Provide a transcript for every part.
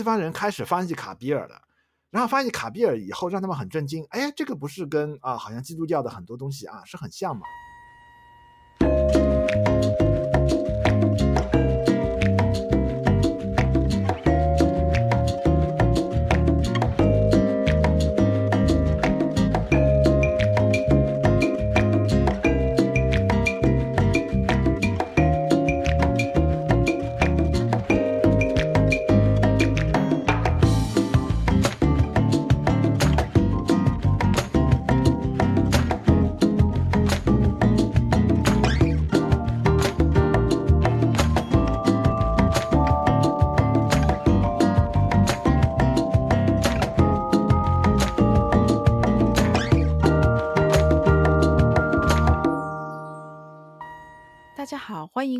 西方人开始翻译卡比尔了，然后翻译卡比尔以后，让他们很震惊，哎，这个不是跟啊，好像基督教的很多东西啊是很像吗？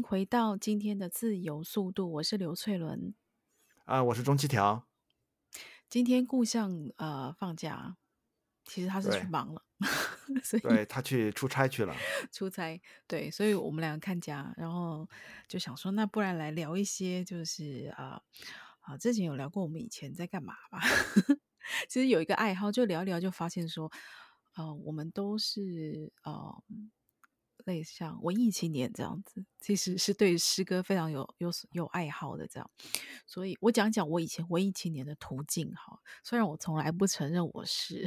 迎回到今天的自由速度，我是刘翠伦，啊、呃，我是钟七条。今天故乡呃放假，其实他是去忙了，对 所以对他去出差去了。出差对，所以我们两个看家，然后就想说，那不然来聊一些，就是啊啊、呃，之前有聊过我们以前在干嘛吧？其实有一个爱好，就聊一聊，就发现说，呃，我们都是呃。类像文艺青年这样子，其实是对诗歌非常有有有爱好的这样，所以我讲讲我以前文艺青年的途径哈。虽然我从来不承认我是，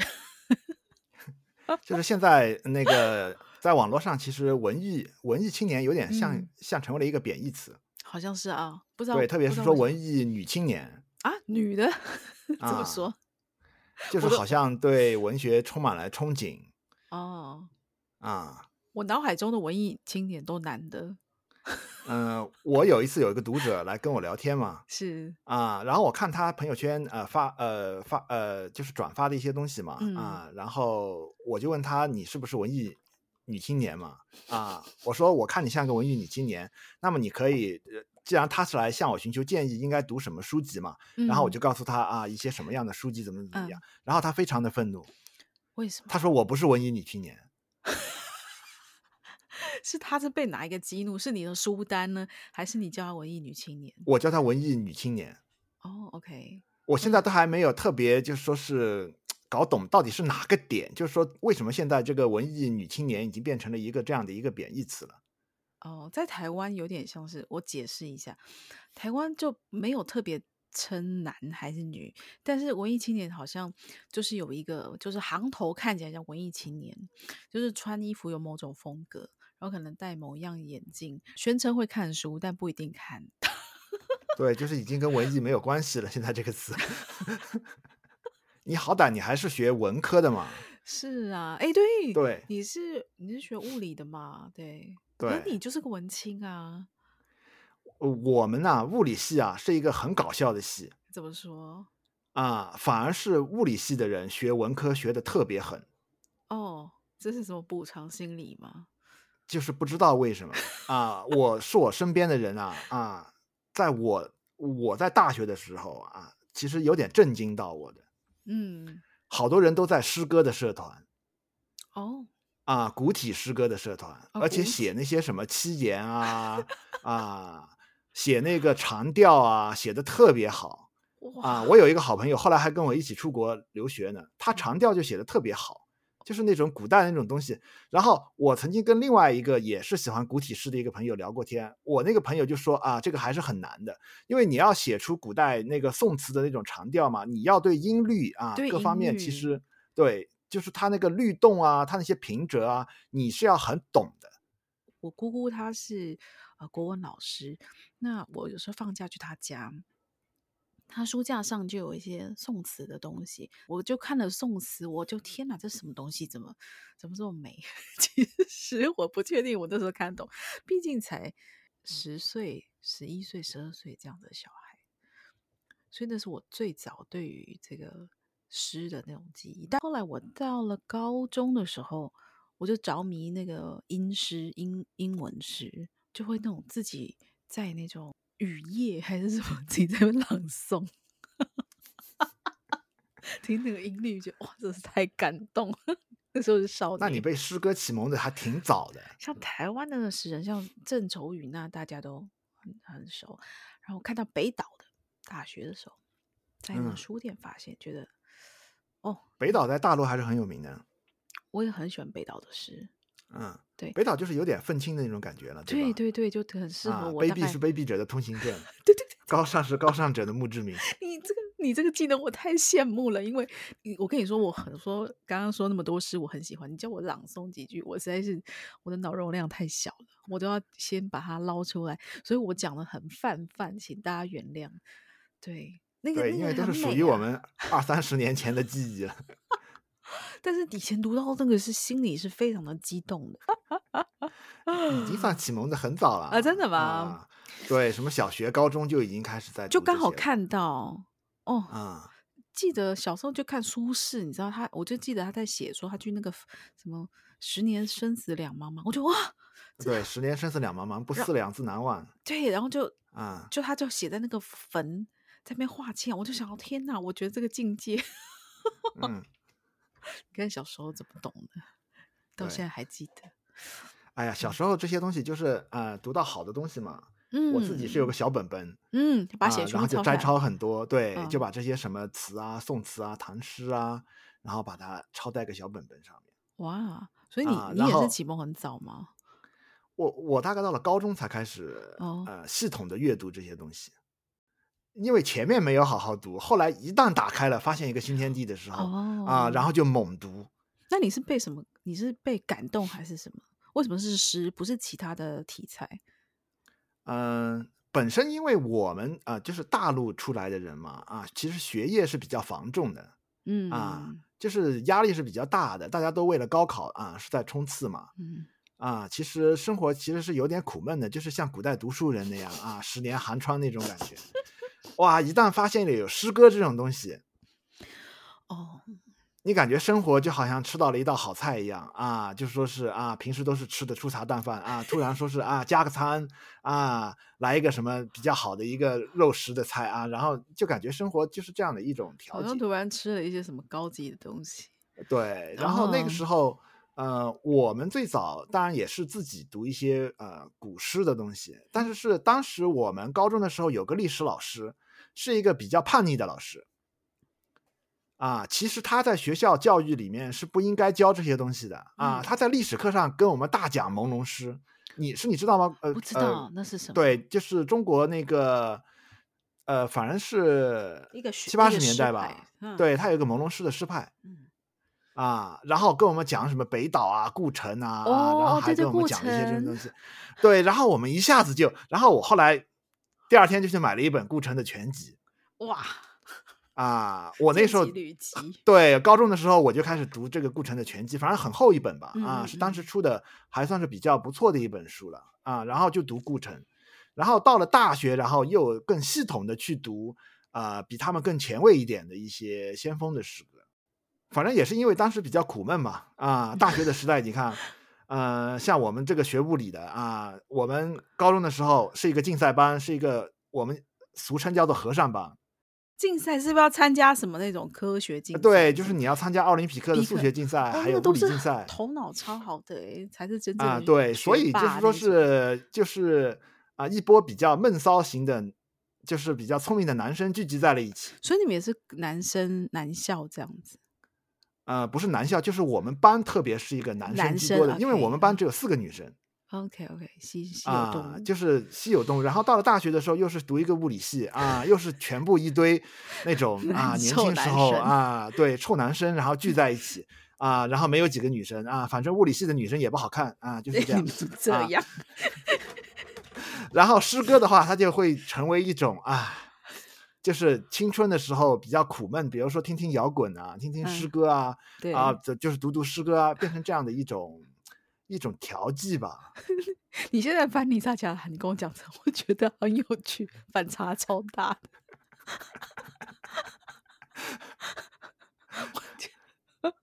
就是现在那个在网络上，其实文艺文艺青年有点像、嗯、像成为了一个贬义词，好像是啊，不知道对，特别是说文艺女青年。啊，女的？怎么说、啊？就是好像对文学充满了憧憬。哦。啊。我脑海中的文艺青年都男的。嗯、呃，我有一次有一个读者来跟我聊天嘛，是啊，然后我看他朋友圈呃发呃发呃就是转发的一些东西嘛，嗯、啊，然后我就问他，你是不是文艺女青年嘛？啊，我说我看你像个文艺女青年，那么你可以，既然他是来向我寻求建议，应该读什么书籍嘛？然后我就告诉他啊，一些什么样的书籍怎么怎么样，嗯、然后他非常的愤怒，为什么？他说我不是文艺女青年。是他是被哪一个激怒？是你的书单呢，还是你叫他文艺女青年？我叫他文艺女青年。哦、oh，OK。我现在都还没有特别，就是说是搞懂到底是哪个点，就是说为什么现在这个文艺女青年已经变成了一个这样的一个贬义词了？哦，在台湾有点像是，我解释一下，台湾就没有特别称男还是女，但是文艺青年好像就是有一个，就是行头看起来像文艺青年，就是穿衣服有某种风格。然后可能戴某样眼镜，宣称会看书，但不一定看。对，就是已经跟文艺没有关系了。现在这个词，你好歹你还是学文科的嘛？是啊，哎，对对，你是你是学物理的嘛？对对，那你就是个文青啊。我们啊，物理系啊，是一个很搞笑的系。怎么说？啊，反而是物理系的人学文科学的特别狠。哦，这是什么补偿心理吗？就是不知道为什么啊！我是我身边的人啊啊，在我我在大学的时候啊，其实有点震惊到我的。嗯，好多人都在诗歌的社团。哦。啊，古体诗歌的社团，哦、而且写那些什么七言啊 啊，写那个长调啊，写的特别好。啊，我有一个好朋友，后来还跟我一起出国留学呢，他长调就写的特别好。就是那种古代的那种东西，然后我曾经跟另外一个也是喜欢古体诗的一个朋友聊过天，我那个朋友就说啊，这个还是很难的，因为你要写出古代那个宋词的那种长调嘛，你要对音律啊各方面其实对，就是它那个律动啊，它那些平仄啊，你是要很懂的。我姑姑她是呃国文老师，那我有时候放假去她家。他书架上就有一些宋词的东西，我就看了宋词，我就天哪，这什么东西？怎么怎么这么美？其实我不确定我那时候看懂，毕竟才十岁、十一岁、十二岁这样的小孩，所以那是我最早对于这个诗的那种记忆。但后来我到了高中的时候，我就着迷那个英诗、英英文诗，就会那种自己在那种。雨夜还是什么？自己在那朗诵，听那个音律就哇，真是太感动。那时候是少年。那你被诗歌启蒙的还挺早的。像台湾的诗人，像郑愁予，那大家都很很熟。然后看到北岛的大学的时候，在那个书店发现，嗯、觉得哦，北岛在大陆还是很有名的。我也很喜欢北岛的诗。嗯，对，北岛就是有点愤青的那种感觉了，对对对对，就很适合我。啊、卑鄙是卑鄙者的通行证，对对对，高尚是高尚者的墓志铭。你这个你这个技能我太羡慕了，因为我跟你说，我很说刚刚说那么多诗，我很喜欢。你叫我朗诵几句，我实在是我的脑容量太小了，我都要先把它捞出来，所以我讲的很泛泛，请大家原谅。对，那个对，那个因为都是属于我们二三十年前的记忆了。但是以前读到那个是心里是非常的激动的，已经算启蒙的很早了啊！真的吗？啊、对，什么小学、高中就已经开始在，就刚好看到哦啊！记得小时候就看苏轼，你知道他，我就记得他在写说他去那个什么十年生死两茫茫，我就哇，对，十年生死两茫茫，不思量，自难忘。对，然后就啊，就他就写在那个坟在那边画欠，我就想到天哪，我觉得这个境界，嗯。你看小时候怎么懂的，到现在还记得。哎呀，小时候这些东西就是呃，读到好的东西嘛。嗯，我自己是有个小本本，嗯，把写书、呃、然后就摘抄很多，对、嗯，就把这些什么词啊、宋词啊、唐诗啊，然后把它抄在个小本本上面。哇，所以你、呃、你也是启蒙很早吗？我我大概到了高中才开始、哦、呃系统的阅读这些东西。因为前面没有好好读，后来一旦打开了，发现一个新天地的时候，哦、啊，然后就猛读。那你是被什么？你是被感动还是什么？为什么是诗，不是其他的题材？嗯、呃，本身因为我们啊、呃，就是大陆出来的人嘛，啊，其实学业是比较繁重的，嗯啊，就是压力是比较大的，大家都为了高考啊是在冲刺嘛，嗯啊，其实生活其实是有点苦闷的，就是像古代读书人那样啊，十年寒窗那种感觉。哇！一旦发现了有诗歌这种东西，哦，你感觉生活就好像吃到了一道好菜一样啊！就说是啊，平时都是吃的粗茶淡饭啊，突然说是啊，加个餐啊，来一个什么比较好的一个肉食的菜啊，然后就感觉生活就是这样的一种调节。好像突然吃了一些什么高级的东西。对，然后那个时候，哦、呃，我们最早当然也是自己读一些呃古诗的东西，但是是当时我们高中的时候有个历史老师。是一个比较叛逆的老师，啊，其实他在学校教育里面是不应该教这些东西的啊。他在历史课上跟我们大讲朦胧诗，你是你知道吗？呃，不知道，呃，那是什么？对，就是中国那个，呃，反正是一个七八十年代吧。嗯，对，他有一个朦胧诗的诗派，嗯，啊，然后跟我们讲什么北岛啊、顾城啊，哦，然后还跟我们讲一些这些东西。对，然后我们一下子就，然后我后来。第二天就去买了一本顾城的全集，哇！啊，我那时候对高中的时候我就开始读这个顾城的全集，反正很厚一本吧，嗯、啊，是当时出的还算是比较不错的一本书了啊。然后就读顾城，然后到了大学，然后又更系统的去读啊，比他们更前卫一点的一些先锋的诗歌。反正也是因为当时比较苦闷嘛，啊，大学的时代你看。呃，像我们这个学物理的啊，我们高中的时候是一个竞赛班，是一个我们俗称叫做和尚班。竞赛是不是要参加什么那种科学竞赛？对，就是你要参加奥林匹克的数学竞赛，还有物理竞赛。头脑超好的哎，才是真正啊，对，所以就是说是就是啊，一波比较闷骚型的，就是比较聪明的男生聚集在了一起。所以你们也是男生男校这样子。呃，不是男校，就是我们班，特别是一个男生居多的，因为我们班只有四个女生。OK OK，稀稀有动物，啊，就是稀有动物。然后到了大学的时候，又是读一个物理系啊，又是全部一堆那种 啊，年轻时候啊，对，臭男生，然后聚在一起啊，然后没有几个女生啊，反正物理系的女生也不好看啊，就是 这样。这样。啊、然后诗歌的话，它就会成为一种啊。就是青春的时候比较苦闷，比如说听听摇滚啊，听听诗歌啊，嗯、对啊，就就是读读诗歌啊，变成这样的一种一种调剂吧。你现在翻泥沙墙，你跟我讲这，我觉得很有趣，反差超大的。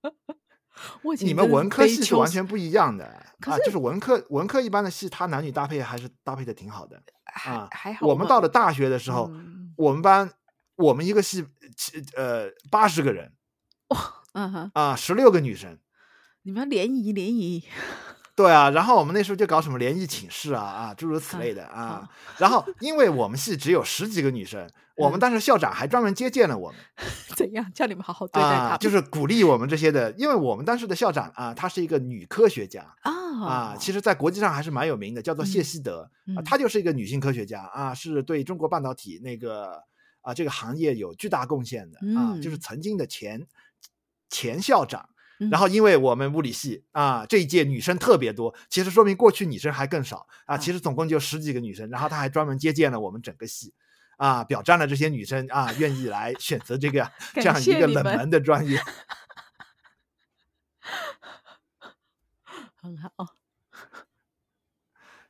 我 你们文科系是完全不一样的啊，就是文科文科一般的系，它男女搭配还是搭配的挺好的啊。还好，我们到了大学的时候。嗯我们班，我们一个系，七呃八十个人，哇，嗯哼，啊，十六个女生，你们联谊联谊，对啊，然后我们那时候就搞什么联谊寝室啊啊，诸如此类的啊。啊然后因为我们系只有十几个女生，嗯、我们当时校长还专门接见了我们。怎样叫你们好好对待他、啊？就是鼓励我们这些的，因为我们当时的校长啊，她是一个女科学家啊啊，其实在国际上还是蛮有名的，叫做谢希德、嗯、啊，她就是一个女性科学家啊，是对中国半导体那个啊这个行业有巨大贡献的啊，就是曾经的前前校长。然后，因为我们物理系啊，这一届女生特别多，其实说明过去女生还更少啊。其实总共就十几个女生，然后他还专门接见了我们整个系，啊，表彰了这些女生啊，愿意来选择这个 这样一个冷门的专业。很好。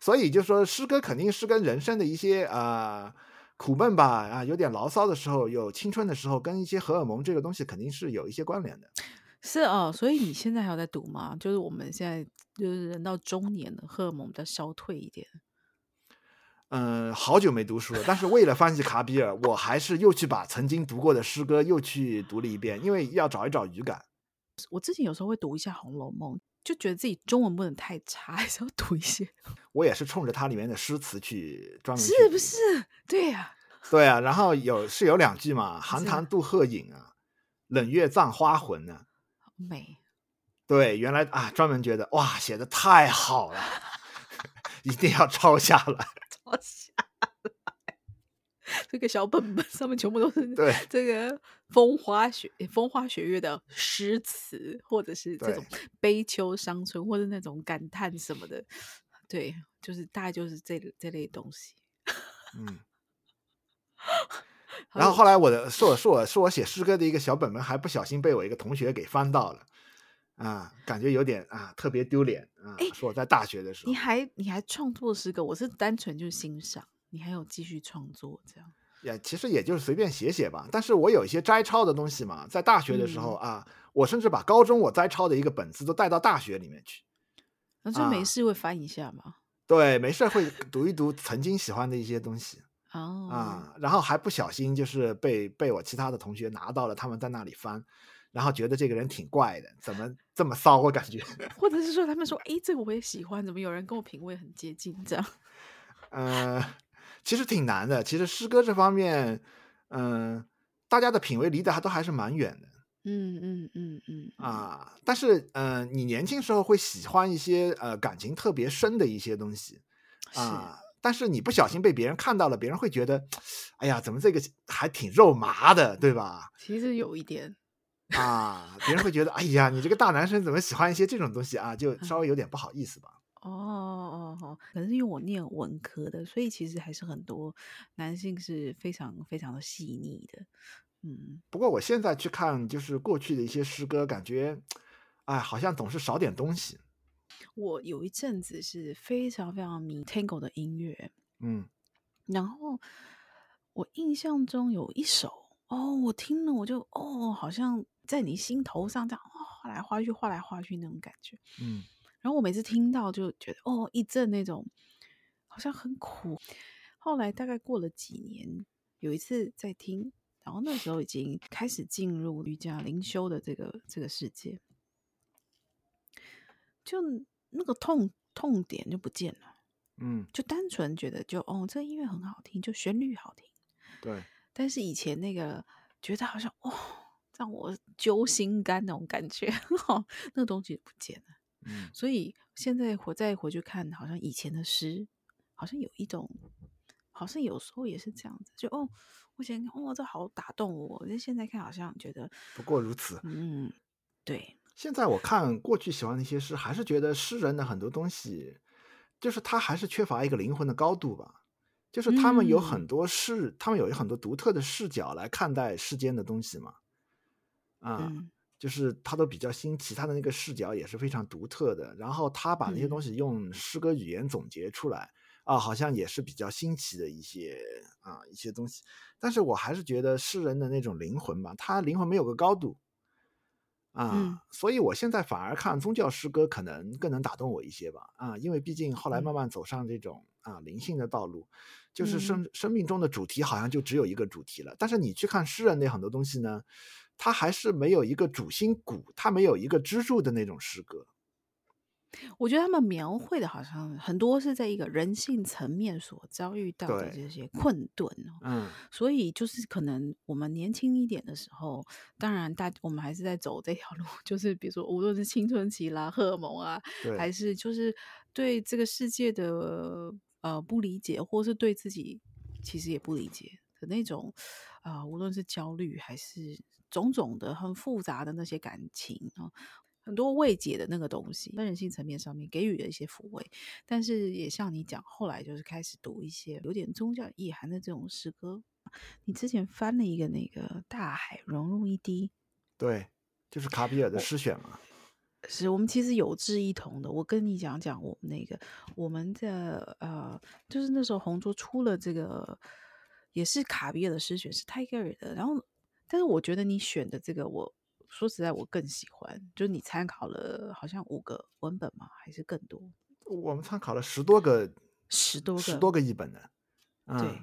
所以就说诗歌肯定是跟人生的一些啊苦闷吧，啊，有点牢骚的时候，有青春的时候，跟一些荷尔蒙这个东西肯定是有一些关联的。是哦，所以你现在还有在读吗？就是我们现在就是人到中年了，荷尔蒙比较消退一点。嗯，好久没读书了，但是为了翻译卡比尔，我还是又去把曾经读过的诗歌又去读了一遍，因为要找一找语感。我之前有时候会读一下《红楼梦》，就觉得自己中文不能太差，还是要读一些。我也是冲着它里面的诗词去专门去。是不是？对呀、啊，对啊。然后有是有两句嘛，“ 寒潭渡鹤影啊，冷月葬花魂呢、啊。”美，对，原来啊，专门觉得哇，写的太好了，一定要抄下来，抄下来。这个小本本上面全部都是对这个风花雪风花雪月的诗词，或者是这种悲秋伤春，或者那种感叹什么的，对，就是大概就是这这类东西。嗯。然后后来我的是我是我是我写诗歌的一个小本本，还不小心被我一个同学给翻到了，啊，感觉有点啊特别丢脸啊。说我在大学的时候，你还你还创作诗歌，我是单纯就是欣赏，你还有继续创作这样？也其实也就是随便写写吧。但是我有一些摘抄的东西嘛，在大学的时候、嗯、啊，我甚至把高中我摘抄的一个本子都带到大学里面去。那就没事会翻一下嘛？对，没事会读一读曾经喜欢的一些东西。哦、oh. 啊，然后还不小心就是被被我其他的同学拿到了，他们在那里翻，然后觉得这个人挺怪的，怎么这么骚？我感觉，或者是说他们说，哎，这个我也喜欢，怎么有人跟我品味很接近这样？呃，其实挺难的。其实诗歌这方面，嗯、呃，大家的品味离得还都还是蛮远的。嗯嗯嗯嗯。啊，但是嗯、呃，你年轻时候会喜欢一些呃感情特别深的一些东西啊。但是你不小心被别人看到了，别人会觉得，哎呀，怎么这个还挺肉麻的，对吧？其实有一点 啊，别人会觉得，哎呀，你这个大男生怎么喜欢一些这种东西啊？就稍微有点不好意思吧。哦哦哦，可能是因为我念文科的，所以其实还是很多男性是非常非常的细腻的。嗯，不过我现在去看，就是过去的一些诗歌，感觉，哎，好像总是少点东西。我有一阵子是非常非常迷 Tango 的音乐，嗯，然后我印象中有一首哦，我听了我就哦，好像在你心头上这样画来画去，画来画去那种感觉，嗯，然后我每次听到就觉得哦，一阵那种好像很苦。后来大概过了几年，有一次在听，然后那时候已经开始进入瑜伽灵修的这个这个世界。就那个痛痛点就不见了，嗯，就单纯觉得就哦，这个音乐很好听，就旋律好听，对。但是以前那个觉得好像哦，让我揪心肝那种感觉，哦，那个东西不见了，嗯。所以现在我再回去看，好像以前的诗，好像有一种，好像有时候也是这样子，就哦，我以前哦，这好打动我，但现在看好像觉得不过如此，嗯，对。现在我看过去喜欢的一些诗，还是觉得诗人的很多东西，就是他还是缺乏一个灵魂的高度吧。就是他们有很多视，嗯、他们有很多独特的视角来看待世间的东西嘛。啊、嗯，就是他都比较新奇，他的那个视角也是非常独特的。然后他把那些东西用诗歌语言总结出来，嗯、啊，好像也是比较新奇的一些啊一些东西。但是我还是觉得诗人的那种灵魂吧，他灵魂没有个高度。啊、嗯，所以我现在反而看宗教诗歌可能更能打动我一些吧。啊，因为毕竟后来慢慢走上这种啊灵性的道路，就是生生命中的主题好像就只有一个主题了。但是你去看诗人那很多东西呢，他还是没有一个主心骨，他没有一个支柱的那种诗歌。我觉得他们描绘的好像很多是在一个人性层面所遭遇到的这些困顿哦。嗯，所以就是可能我们年轻一点的时候，当然大我们还是在走这条路，就是比如说无论是青春期啦、荷尔蒙啊，还是就是对这个世界的呃不理解，或是对自己其实也不理解的那种啊、呃，无论是焦虑还是种种的很复杂的那些感情啊。很多未解的那个东西，在人性层面上面给予了一些抚慰，但是也像你讲，后来就是开始读一些有点宗教意涵的这种诗歌。你之前翻了一个那个《大海融入一滴》，对，就是卡比尔的诗选嘛。是我们其实有志一同的。我跟你讲讲，我们那个我们的呃，就是那时候红桌出了这个，也是卡比尔的诗选，是泰戈尔的。然后，但是我觉得你选的这个我。说实在，我更喜欢。就是你参考了好像五个文本吗？还是更多？我们参考了十多个，十多个，十多个译本的。嗯、对，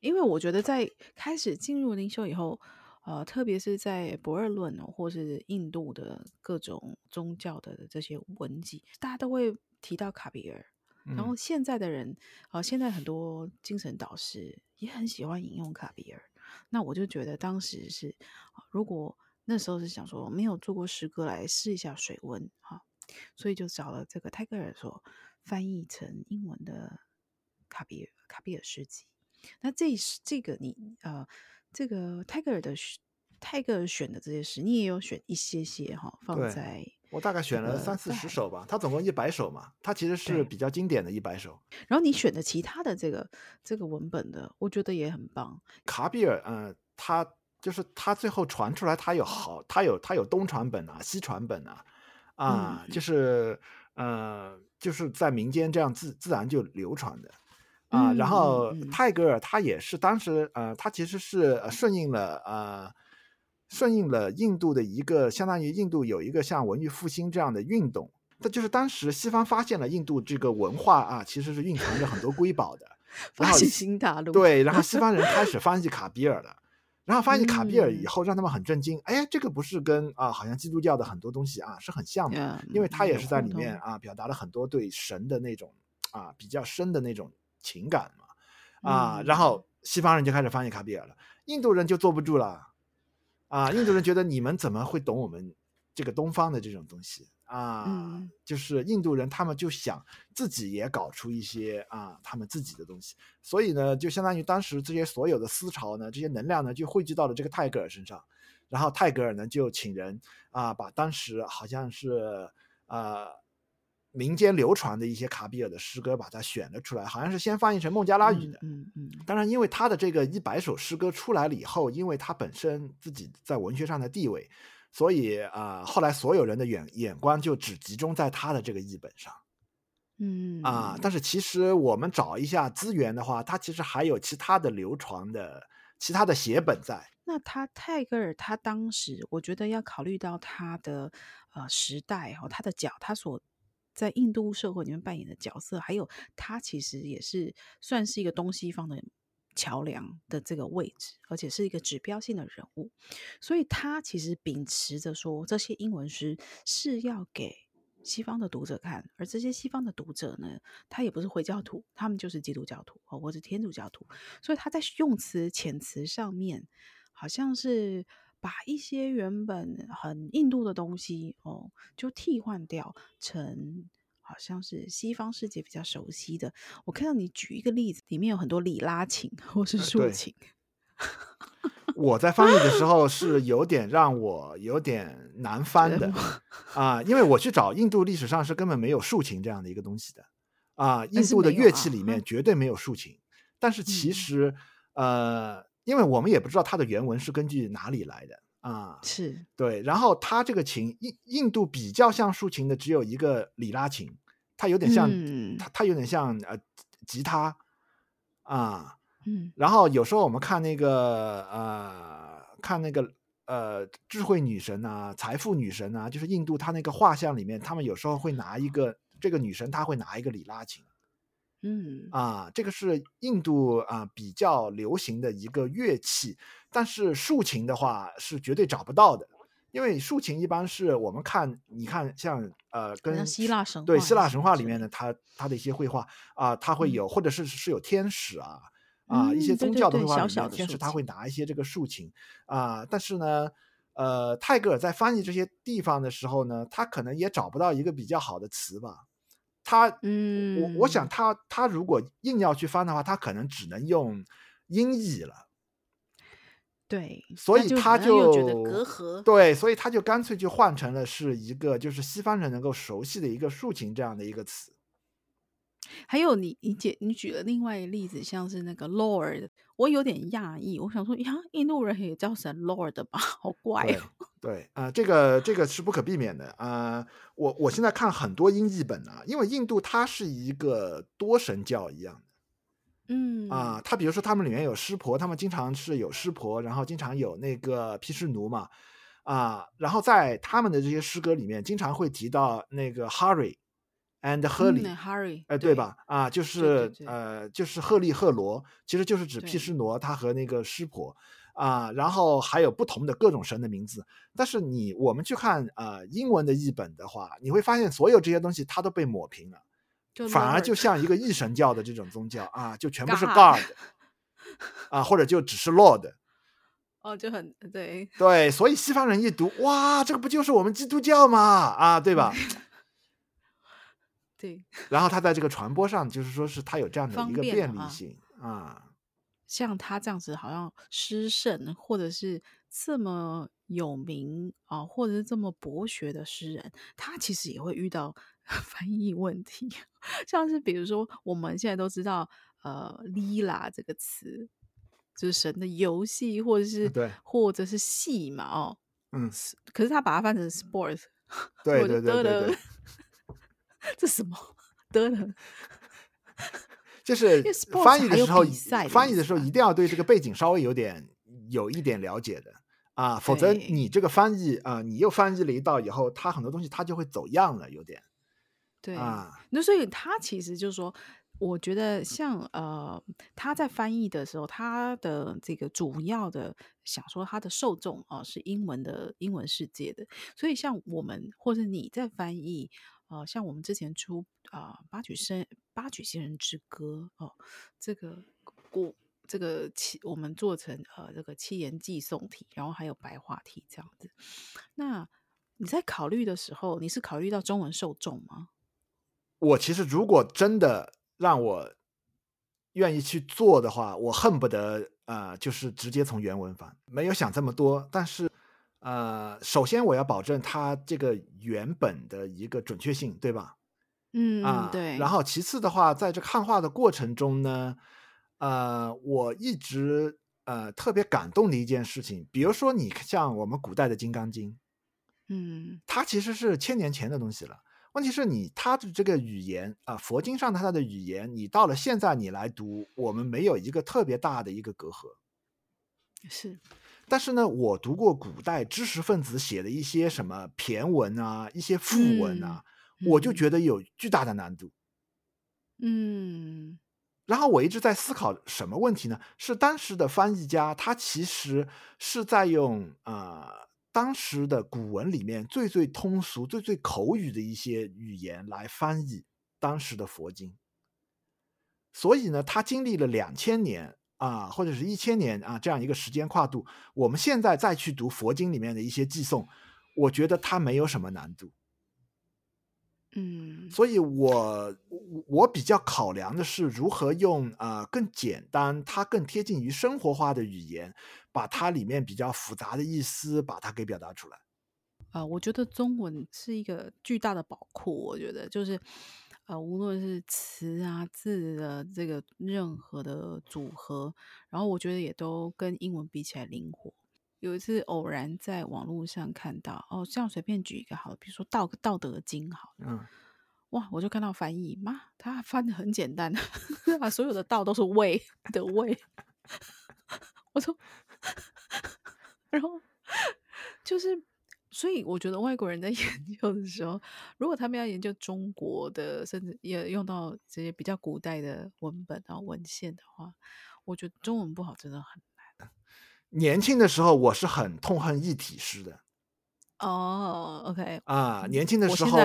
因为我觉得在开始进入灵修以后，呃，特别是在博尔论或是印度的各种宗教的这些文集，大家都会提到卡比尔。然后现在的人，呃，现在很多精神导师也很喜欢引用卡比尔。那我就觉得当时是，如果那时候是想说没有做过诗歌来试一下水温哈，所以就找了这个泰戈尔所翻译成英文的卡比尔卡比尔诗集。那这这个你呃这个泰戈尔的泰戈尔选的这些诗，你也有选一些些哈，放在我大概选了三四十首吧。他总共一百首嘛，他其实是比较经典的一百首。然后你选的其他的这个这个文本的，我觉得也很棒。卡比尔嗯、呃，他。就是他最后传出来，他有好，他有他有东传本啊，西传本啊，啊，嗯、就是呃，就是在民间这样自自然就流传的啊。嗯、然后泰戈尔他也是当时呃，他其实是顺应了呃，顺应了印度的一个相当于印度有一个像文艺复兴这样的运动。他就是当时西方发现了印度这个文化啊，其实是蕴藏着很多瑰宝的。发现新大陆。对，然后 西方人开始翻译卡比尔了。然后发现卡比尔以后，让他们很震惊。嗯、哎，这个不是跟啊，好像基督教的很多东西啊是很像的，嗯、因为他也是在里面啊表达了很多对神的那种啊比较深的那种情感嘛啊。嗯、然后西方人就开始翻译卡比尔了，印度人就坐不住了啊。印度人觉得你们怎么会懂我们这个东方的这种东西？啊，嗯、就是印度人，他们就想自己也搞出一些啊，他们自己的东西，所以呢，就相当于当时这些所有的思潮呢，这些能量呢，就汇聚到了这个泰戈尔身上，然后泰戈尔呢就请人啊，把当时好像是呃民间流传的一些卡比尔的诗歌，把它选了出来，好像是先翻译成孟加拉语的，嗯嗯，嗯当然，因为他的这个一百首诗歌出来了以后，因为他本身自己在文学上的地位。所以啊、呃，后来所有人的眼眼光就只集中在他的这个译本上，嗯啊，但是其实我们找一下资源的话，他其实还有其他的流传的其他的写本在。那他泰戈尔他当时，我觉得要考虑到他的呃时代哈，他的角，他所在印度社会里面扮演的角色，还有他其实也是算是一个东西方的。桥梁的这个位置，而且是一个指标性的人物，所以他其实秉持着说，这些英文诗是要给西方的读者看，而这些西方的读者呢，他也不是回教徒，他们就是基督教徒哦，或者天主教徒，所以他在用词遣词上面，好像是把一些原本很印度的东西哦，就替换掉成。好像是西方世界比较熟悉的。我看到你举一个例子，里面有很多里拉琴或是竖琴。我在翻译的时候是 有点让我有点难翻的啊，因为我去找印度历史上是根本没有竖琴这样的一个东西的啊，印度的乐器里面绝对没有竖琴。但是其实呃，因为我们也不知道它的原文是根据哪里来的。啊，是。对，然后它这个琴，印印度比较像竖琴的只有一个里拉琴，它有点像，嗯、它它有点像呃吉他，啊，嗯，然后有时候我们看那个呃看那个呃智慧女神啊，财富女神啊，就是印度它那个画像里面，他们有时候会拿一个这个女神，她会拿一个里拉琴。嗯。啊，这个是印度啊比较流行的一个乐器，但是竖琴的话是绝对找不到的，因为竖琴一般是我们看，你看像呃，跟希腊神话对希腊神话里面的它它的一些绘画啊，它会有、嗯、或者是是有天使啊啊、嗯、一些宗教的绘画天使他会拿一些这个竖琴啊，但是呢，呃，泰戈尔在翻译这些地方的时候呢，他可能也找不到一个比较好的词吧。他嗯，我我想他他如果硬要去翻的话，他可能只能用音译了。对，所以他就觉得隔阂。对，所以他就干脆就换成了是一个就是西方人能够熟悉的一个竖琴这样的一个词。还有你你举你举了另外一个例子，像是那个 Lord，我有点讶异，我想说呀，印度人也叫神 Lord 吧，好怪哦。对啊、呃，这个这个是不可避免的啊、呃。我我现在看很多音译本啊，因为印度它是一个多神教一样的。嗯啊，他比如说他们里面有湿婆，他们经常是有湿婆，然后经常有那个毗湿奴嘛，啊，然后在他们的这些诗歌里面，经常会提到那个 Hari and Hurly，嗯，Hari，哎，对吧？啊，就是呃，就是赫利赫罗，其实就是指毗湿奴他和那个湿婆啊，然后还有不同的各种神的名字。但是你我们去看啊、呃、英文的译本的话，你会发现所有这些东西它都被抹平了。反而就像一个一神教的这种宗教啊，就全部是 God，啊，或者就只是 Lord，哦，就很对对，所以西方人一读，哇，这个不就是我们基督教吗？啊，对吧？对。然后他在这个传播上，就是说是他有这样的一个便利性啊，啊。像他这样子，好像诗圣，或者是这么有名啊，或者是这么博学的诗人，他其实也会遇到。翻译问题，像是比如说，我们现在都知道，呃，Lila 这个词就是神的游戏，或者是对，或者是戏嘛，哦，嗯，可是他把它翻成 sport，对对对对对，这什么？得了？就是翻译的时候，翻译的时候一定要对这个背景稍微有点有一点了解的。啊，否则你这个翻译啊，你又翻译了一道以后，它很多东西它就会走样了，有点。对，啊，那所以他其实就是说，我觉得像呃，他在翻译的时候，他的这个主要的想说他的受众啊、呃、是英文的英文世界的，所以像我们或者你在翻译啊、呃，像我们之前出啊、呃、八曲仙八曲仙人之歌哦、呃，这个古这个七我们做成呃这个七言寄送体，然后还有白话体这样子。那你在考虑的时候，你是考虑到中文受众吗？我其实如果真的让我愿意去做的话，我恨不得呃，就是直接从原文翻，没有想这么多。但是呃，首先我要保证它这个原本的一个准确性，对吧？嗯啊，对。然后其次的话，在这汉化的过程中呢，呃，我一直呃特别感动的一件事情，比如说你像我们古代的《金刚经》，嗯，它其实是千年前的东西了。问题是你他的这个语言啊，佛经上他的语言，你到了现在你来读，我们没有一个特别大的一个隔阂。是，但是呢，我读过古代知识分子写的一些什么骈文啊，一些赋文啊，嗯，我就觉得有巨大的难度。嗯，然后我一直在思考什么问题呢？是当时的翻译家他其实是在用啊。呃当时的古文里面最最通俗、最最口语的一些语言来翻译当时的佛经，所以呢，它经历了两千年啊，或者是一千年啊这样一个时间跨度，我们现在再去读佛经里面的一些寄颂，我觉得它没有什么难度。嗯，所以我我比较考量的是如何用啊更简单、它更贴近于生活化的语言。把它里面比较复杂的意思把它给表达出来。啊、呃，我觉得中文是一个巨大的宝库。我觉得就是，呃，无论是词啊字的这个任何的组合，然后我觉得也都跟英文比起来灵活。有一次偶然在网络上看到，哦，这样随便举一个好，比如说道《道道德经》好，嗯，哇，我就看到翻译，妈，他翻的很简单，把所有的道都是谓的谓，我说。然后就是，所以我觉得外国人在研究的时候，如果他们要研究中国的，甚至也用到这些比较古代的文本啊文献的话，我觉得中文不好真的很难。年轻的时候，我是很痛恨一体诗的。哦，OK，啊，年轻的时候，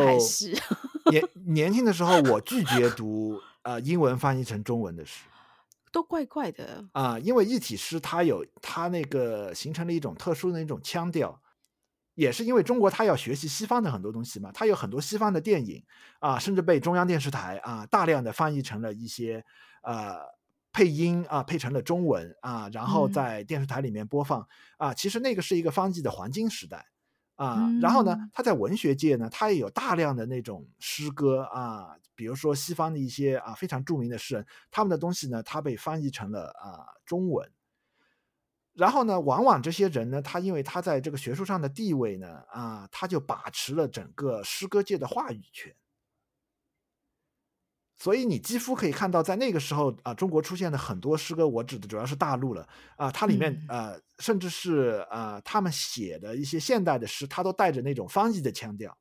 年年轻的时候，我拒绝读呃英文翻译成中文的诗，都怪怪的。啊，因为一体诗它有它那个形成了一种特殊的一种腔调，也是因为中国它要学习西方的很多东西嘛，它有很多西方的电影啊，甚至被中央电视台啊大量的翻译成了一些呃配音啊，配成了中文啊，然后在电视台里面播放、嗯、啊，其实那个是一个方剂的黄金时代。啊，然后呢，他在文学界呢，他也有大量的那种诗歌啊，比如说西方的一些啊非常著名的诗人，他们的东西呢，他被翻译成了啊中文。然后呢，往往这些人呢，他因为他在这个学术上的地位呢，啊，他就把持了整个诗歌界的话语权。所以你几乎可以看到，在那个时候啊，中国出现的很多诗歌，我指的主要是大陆了啊，它里面呃，甚至是呃，他们写的一些现代的诗，它都带着那种翻译的腔调。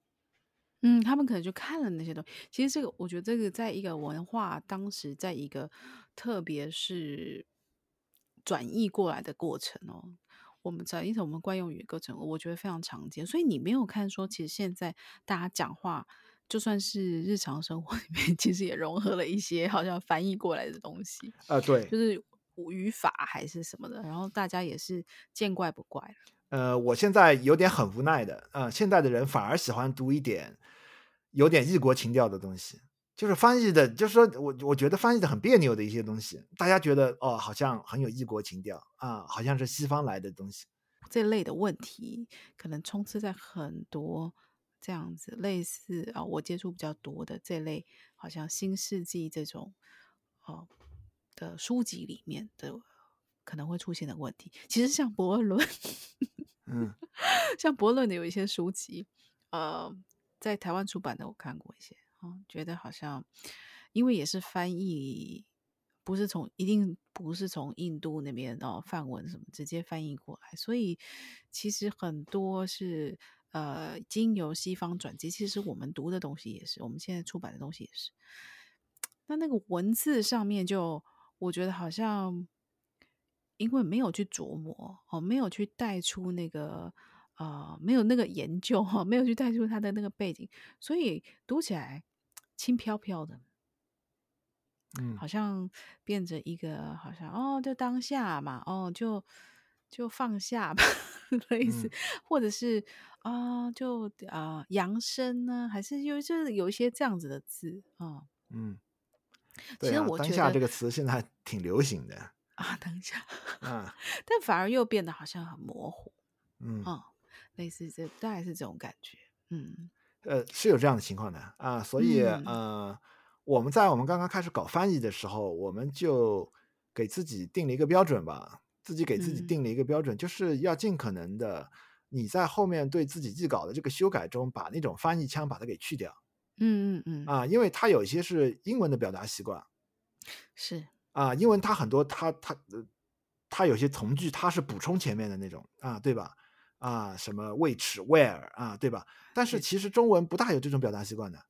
嗯，他们可能就看了那些东西。其实这个，我觉得这个在一个文化当时，在一个特别是转译过来的过程哦，我们在一种我们惯用语的过程，我觉得非常常见。所以你没有看说，其实现在大家讲话。就算是日常生活里面，其实也融合了一些好像翻译过来的东西啊，对，就是语法还是什么的，然后大家也是见怪不怪。呃，我现在有点很无奈的，呃，现在的人反而喜欢读一点有点异国情调的东西，就是翻译的，就是说我我觉得翻译的很别扭的一些东西，大家觉得哦，好像很有异国情调啊，好像是西方来的东西，这类的问题可能充斥在很多。这样子类似啊，我接触比较多的这类，好像新世纪这种哦的书籍里面的可能会出现的问题，其实像博尔伦，嗯，像博尔伦的有一些书籍，呃，在台湾出版的我看过一些，啊，觉得好像因为也是翻译，不是从一定不是从印度那边哦梵文什么直接翻译过来，所以其实很多是。呃，经由西方转接，其实我们读的东西也是，我们现在出版的东西也是。那那个文字上面就，就我觉得好像，因为没有去琢磨哦，没有去带出那个呃，没有那个研究哈，没有去带出它的那个背景，所以读起来轻飘飘的，嗯，好像变成一个好像哦，就当下嘛，哦，就就放下吧，类似，嗯、或者是。啊，就啊，扬声呢，还是有就是有一些这样子的字啊，嗯，其实我觉得当下这个词现在挺流行的。啊，当下啊，但反而又变得好像很模糊，嗯。啊，类似这大概是这种感觉，嗯，呃，是有这样的情况的啊，所以、嗯、呃，我们在我们刚刚开始搞翻译的时候，我们就给自己定了一个标准吧，自己给自己定了一个标准，嗯、就是要尽可能的。你在后面对自己译稿的这个修改中，把那种翻译腔把它给去掉。嗯嗯嗯。啊，因为它有一些是英文的表达习惯。是。啊，英文它很多它它它有些从句它是补充前面的那种啊，对吧？啊，什么 which where 啊，对吧？但是其实中文不大有这种表达习惯的。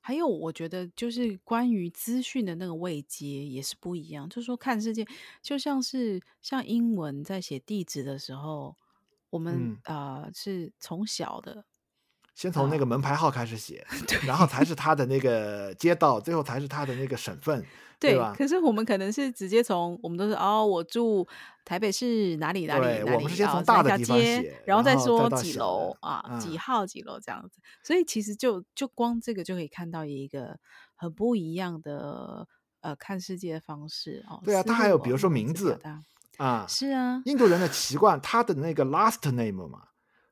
还有，我觉得就是关于资讯的那个位阶也是不一样。就是说看世界，就像是像英文在写地址的时候。我们啊、嗯呃、是从小的，先从那个门牌号开始写，呃、然后才是他的那个街道，最后才是他的那个省份，对，对吧？可是我们可能是直接从我们都是哦，我住台北市哪里哪里哪里，我们是先从大的地方写，然后，再说几楼啊、嗯，几号几楼这样子。所以其实就就光这个就可以看到一个很不一样的呃看世界的方式哦。对啊，他还有比如说名字。啊，是啊，印度人的习惯，他的那个 last name 嘛，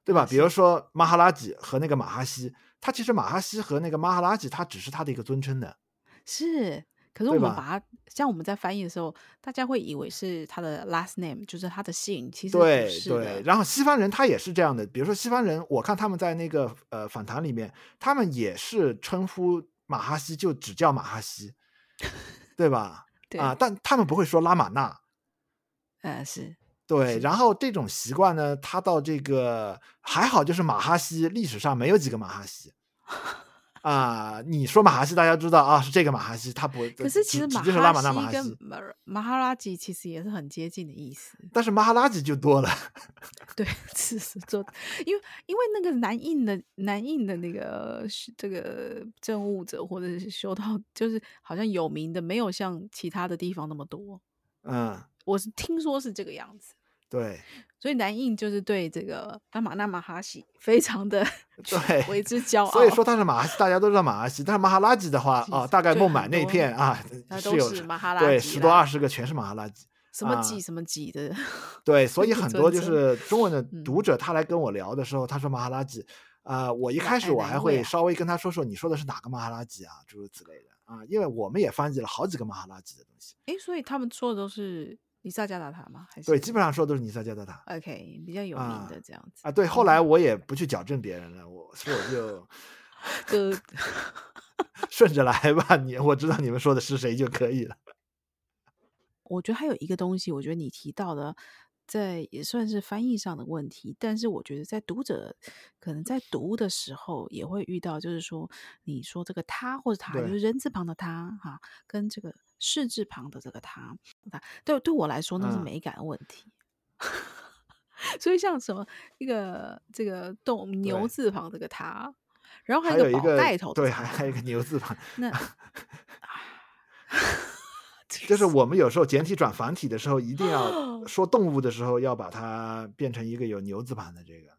对吧？比如说马哈拉吉和那个马哈西，他其实马哈西和那个马哈拉吉，他只是他的一个尊称的。是，可是我们把它像我们在翻译的时候，大家会以为是他的 last name，就是他的姓，其实。对对。然后西方人他也是这样的，比如说西方人，我看他们在那个呃访谈里面，他们也是称呼马哈西就只叫马哈西，对吧？对啊，但他们不会说拉玛纳。呃，是对，是，然后这种习惯呢，他到这个还好，就是马哈西历史上没有几个马哈西，啊，你说马哈西，大家知道啊，是这个马哈西，他不。可是其实马哈西跟马哈拉吉其实也是很接近的意思。但是马哈拉吉就多了。对，是是做，因为因为那个南印的南印的那个这个政务者或者是修道，就是好像有名的没有像其他的地方那么多。嗯，我是听说是这个样子。对，所以南印就是对这个阿玛纳马哈西非常的 对为之骄傲。所以说他是马哈西，大家都知道马哈西。但是马哈拉吉的话啊，大概孟买那片啊，是有马哈拉吉，对，十多二十个全是马哈拉吉，什么几什么几的。对，所以很多就是中文的读者，他来跟我聊的时候，他说马哈拉吉啊，我一开始我还会稍微跟他说说，你说的是哪个马哈拉吉啊，诸如此类的啊，因为我们也翻译了好几个马哈拉吉的东西。哎，所以他们说的都是。尼萨加达塔吗？还是对，基本上说都是尼萨加达塔。OK，比较有名的这样子啊。啊，对，后来我也不去矫正别人了，我所以我就 就顺着来吧。你我知道你们说的是谁就可以了。我觉得还有一个东西，我觉得你提到的，在也算是翻译上的问题，但是我觉得在读者可能在读的时候也会遇到，就是说你说这个他或者他，就是人字旁的他哈，跟这个。士字旁的这个他，对对我来说那是美感问题。嗯、所以像什么一个这个动牛字旁这个他，然后还有一个宝盖头，对，还还有一个牛字旁。那 就是我们有时候简体转繁体的时候，一定要说动物的时候，要把它变成一个有牛字旁的这个。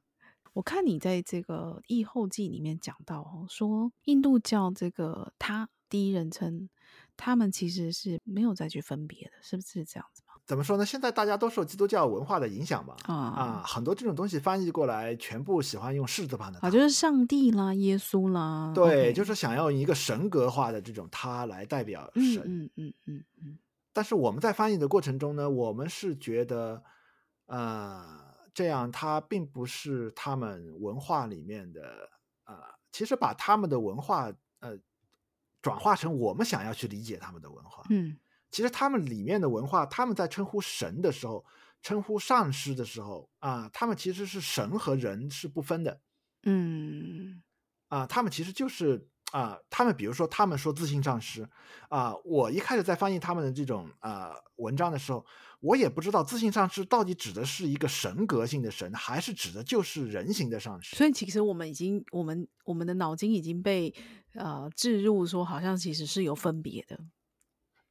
我看你在这个译后记里面讲到，说印度教这个他第一人称。他们其实是没有再去分别的，是不是这样子吗？怎么说呢？现在大家都受基督教文化的影响吧，啊、嗯、啊，很多这种东西翻译过来，全部喜欢用士字旁的，啊，就是上帝啦、耶稣啦，对、就是想要一个神格化的这种他来代表神，嗯嗯嗯嗯嗯。但是我们在翻译的过程中呢，我们是觉得，呃，这样它并不是他们文化里面的，呃，其实把他们的文化，呃。转化成我们想要去理解他们的文化，嗯，其实他们里面的文化，他们在称呼神的时候，称呼上师的时候啊，他们其实是神和人是不分的，嗯，啊，他们其实就是啊，他们比如说他们说自信上师啊，我一开始在翻译他们的这种啊文章的时候，我也不知道自信上师到底指的是一个神格性的神，还是指的就是人形的上师。所以其实我们已经，我们我们的脑筋已经被。呃，置入说好像其实是有分别的，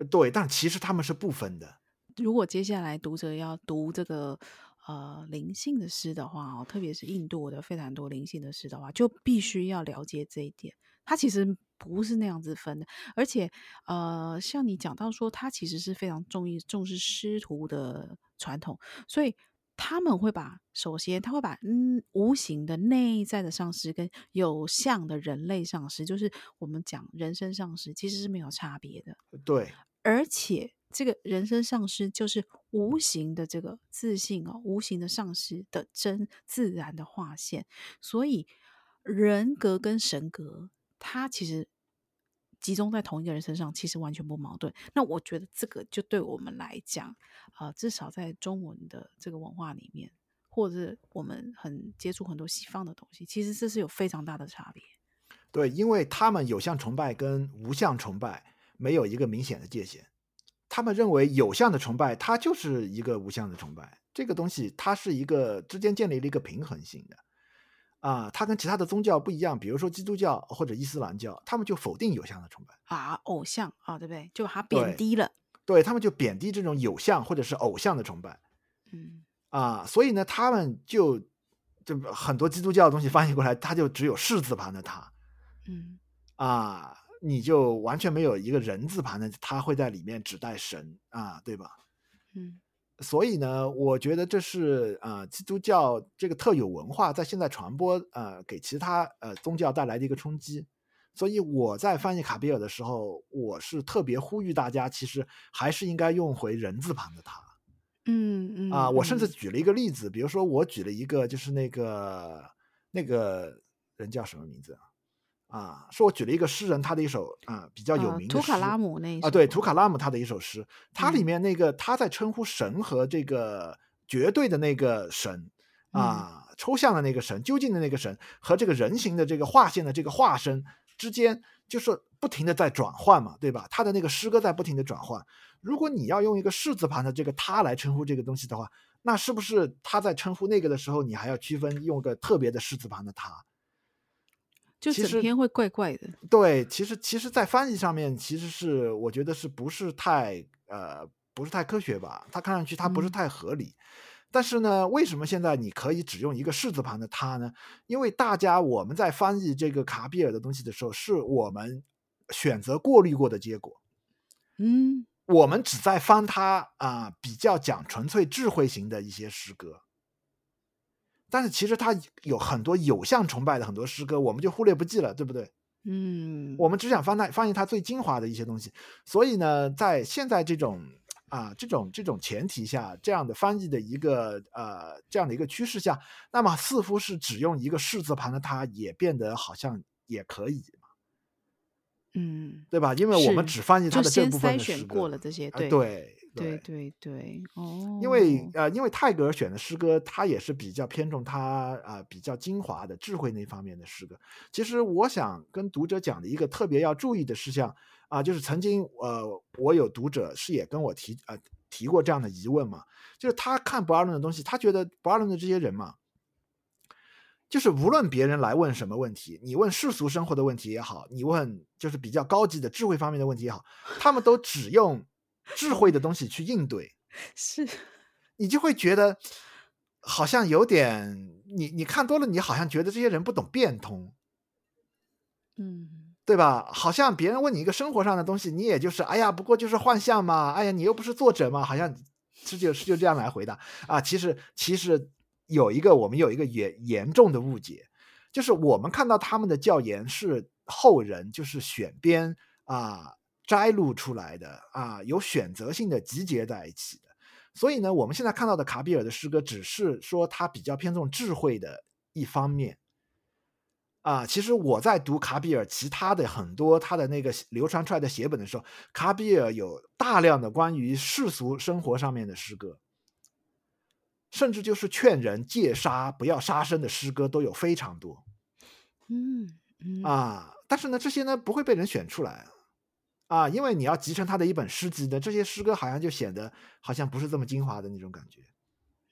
对，但其实他们是不分的。如果接下来读者要读这个呃灵性的诗的话哦，特别是印度的非常多灵性的诗的话，就必须要了解这一点。它其实不是那样子分的，而且呃，像你讲到说，他其实是非常重意重视师徒的传统，所以。他们会把首先，他会把嗯无形的内在的上师跟有相的人类上师，就是我们讲人身上师，其实是没有差别的。对，而且这个人身上师就是无形的这个自信哦，无形的上师的真自然的划线，所以人格跟神格，它其实。集中在同一个人身上，其实完全不矛盾。那我觉得这个就对我们来讲，啊、呃，至少在中文的这个文化里面，或者是我们很接触很多西方的东西，其实这是有非常大的差别。对，因为他们有相崇拜跟无相崇拜没有一个明显的界限。他们认为有相的崇拜，它就是一个无相的崇拜。这个东西，它是一个之间建立了一个平衡性的。啊，它跟其他的宗教不一样，比如说基督教或者伊斯兰教，他们就否定有相的崇拜啊，偶像啊，对不对？就把它贬低了。对，对他们就贬低这种有相或者是偶像的崇拜。嗯，啊，所以呢，他们就就很多基督教的东西翻译过来，它就只有士字旁的他。嗯，啊，你就完全没有一个人字旁的，他会在里面指代神啊，对吧？嗯。所以呢，我觉得这是啊、呃，基督教这个特有文化在现在传播，呃，给其他呃宗教带来的一个冲击。所以我在翻译卡比尔的时候，我是特别呼吁大家，其实还是应该用回人字旁的他。嗯嗯。啊，我甚至举了一个例子，比如说我举了一个，就是那个那个人叫什么名字啊？啊，是我举了一个诗人，他的一首啊比较有名的诗，图卡拉姆那一首啊，对，图卡拉姆他的一首诗，它里面那个他在称呼神和这个绝对的那个神啊，抽象的那个神，究竟的那个神和这个人形的这个画线的这个化身之间就是不停的在转换嘛，对吧？他的那个诗歌在不停的转换。如果你要用一个士字旁的这个他来称呼这个东西的话，那是不是他在称呼那个的时候，你还要区分用个特别的士字旁的他？就整篇会怪怪的。对，其实其实，在翻译上面，其实是我觉得是不是太呃，不是太科学吧？它看上去它不是太合理。嗯。但是呢，为什么现在你可以只用一个士字旁的它呢？因为大家我们在翻译这个卡比尔的东西的时候，是我们选择过滤过的结果。嗯。我们只在翻他啊、呃，比较讲纯粹智慧型的一些诗歌，但是其实他有很多有像崇拜的很多诗歌，我们就忽略不计了，对不对？嗯，我们只想翻他翻译他最精华的一些东西。所以呢，在现在这种啊、呃、这种这种前提下，这样的翻译的一个呃这样的一个趋势下，那么似乎是只用一个士字旁的他，也变得好像也可以。嗯，对吧？因为我们只翻译他的这部分的诗歌，先筛选过了这些，对、呃、对对对对哦。因为呃，因为泰戈尔选的诗歌，他也是比较偏重他啊、呃、比较精华的智慧那方面的诗歌。其实我想跟读者讲的一个特别要注意的事项啊、呃，就是曾经呃，我有读者是也跟我提呃提过这样的疑问嘛，就是他看博尔顿的东西，他觉得博尔顿的这些人嘛。就是无论别人来问什么问题，你问世俗生活的问题也好，你问就是比较高级的智慧方面的问题也好，他们都只用智慧的东西去应对，是，你就会觉得好像有点，你你看多了，你好像觉得这些人不懂变通，嗯，对吧？好像别人问你一个生活上的东西，你也就是哎呀，不过就是幻象嘛，哎呀，你又不是作者嘛，好像是就是就这样来回答啊，其实其实。有一个我们有一个严严重的误解，就是我们看到他们的教研是后人就是选编啊摘录出来的啊，有选择性的集结在一起的。所以呢，我们现在看到的卡比尔的诗歌，只是说他比较偏重智慧的一方面啊。其实我在读卡比尔其他的很多他的那个流传出来的写本的时候，卡比尔有大量的关于世俗生活上面的诗歌。甚至就是劝人戒杀、不要杀生的诗歌都有非常多，嗯，嗯啊，但是呢，这些呢不会被人选出来，啊，因为你要集成他的一本诗集的这些诗歌，好像就显得好像不是这么精华的那种感觉，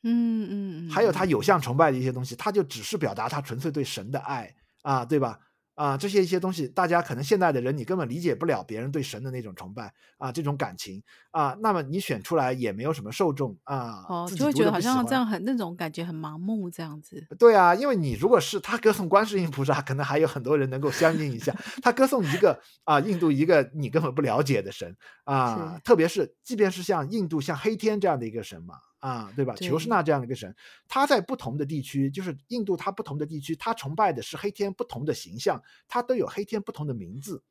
嗯嗯嗯，还有他有像崇拜的一些东西，他就只是表达他纯粹对神的爱啊，对吧？啊，这些一些东西，大家可能现在的人你根本理解不了别人对神的那种崇拜啊，这种感情啊，那么你选出来也没有什么受众啊，哦，就会觉得好像这样很那种感觉很盲目这样子。对啊，因为你如果是他歌颂观世音菩萨，可能还有很多人能够相信一下。他歌颂一个啊，印度一个你根本不了解的神啊，特别是即便是像印度像黑天这样的一个神嘛。啊，对吧？对，求是那这样的一个神，他在不同的地区，就是印度，他不同的地区，他崇拜的是黑天不同的形象，他都有黑天不同的名字。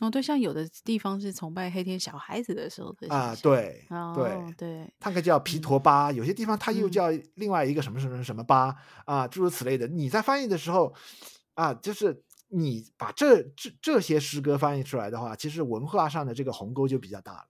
哦，对，像有的地方是崇拜黑天小孩子的时候的啊，对，哦、对对，他可叫皮陀巴、嗯，有些地方他又叫另外一个什么什么什么巴、嗯、啊，诸如此类的。你在翻译的时候啊，就是你把这这这些诗歌翻译出来的话，其实文化上的这个鸿沟就比较大了，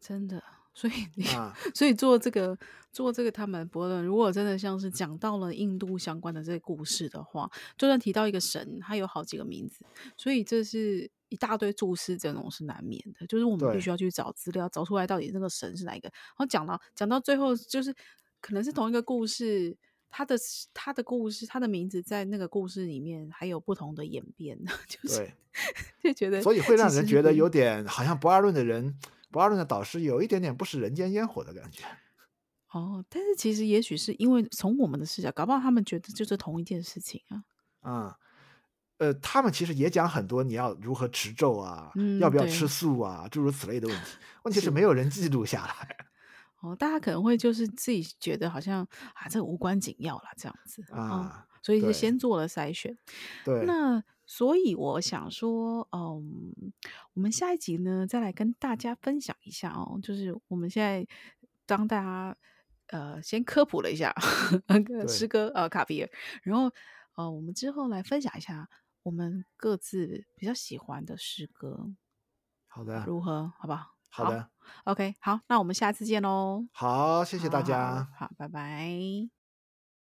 真的。所以你，啊、所以做这个做这个他们博论，如果真的像是讲到了印度相关的这个故事的话，就算提到一个神，他有好几个名字，所以这是一大堆注释，这种是难免的。就是我们必须要去找资料，找出来到底那个神是哪一个。然后讲到讲到最后，就是可能是同一个故事，他的他的故事，他的名字在那个故事里面还有不同的演变，就是就觉得，所以会让人觉得有点好像不二论的人。博阿伦的导师有一点点不食人间烟火的感觉，哦，但是其实也许是因为从我们的视角，搞不好他们觉得就是同一件事情啊。啊、嗯，呃，他们其实也讲很多你要如何持咒啊、嗯，要不要吃素啊，诸如此类的问题。问题是没有人记录下来。哦，大家可能会就是自己觉得好像啊，这无关紧要啦，这样子啊、哦，所以是先做了筛选。对，那。所以我想说，嗯，我们下一集呢，再来跟大家分享一下哦，就是我们现在当大家呃先科普了一下那个诗歌呃卡比尔，然后呃我们之后来分享一下我们各自比较喜欢的诗歌。好的，如何？好不好？好的好，OK，好，那我们下次见喽。好，谢谢大家。好，好，好，拜拜。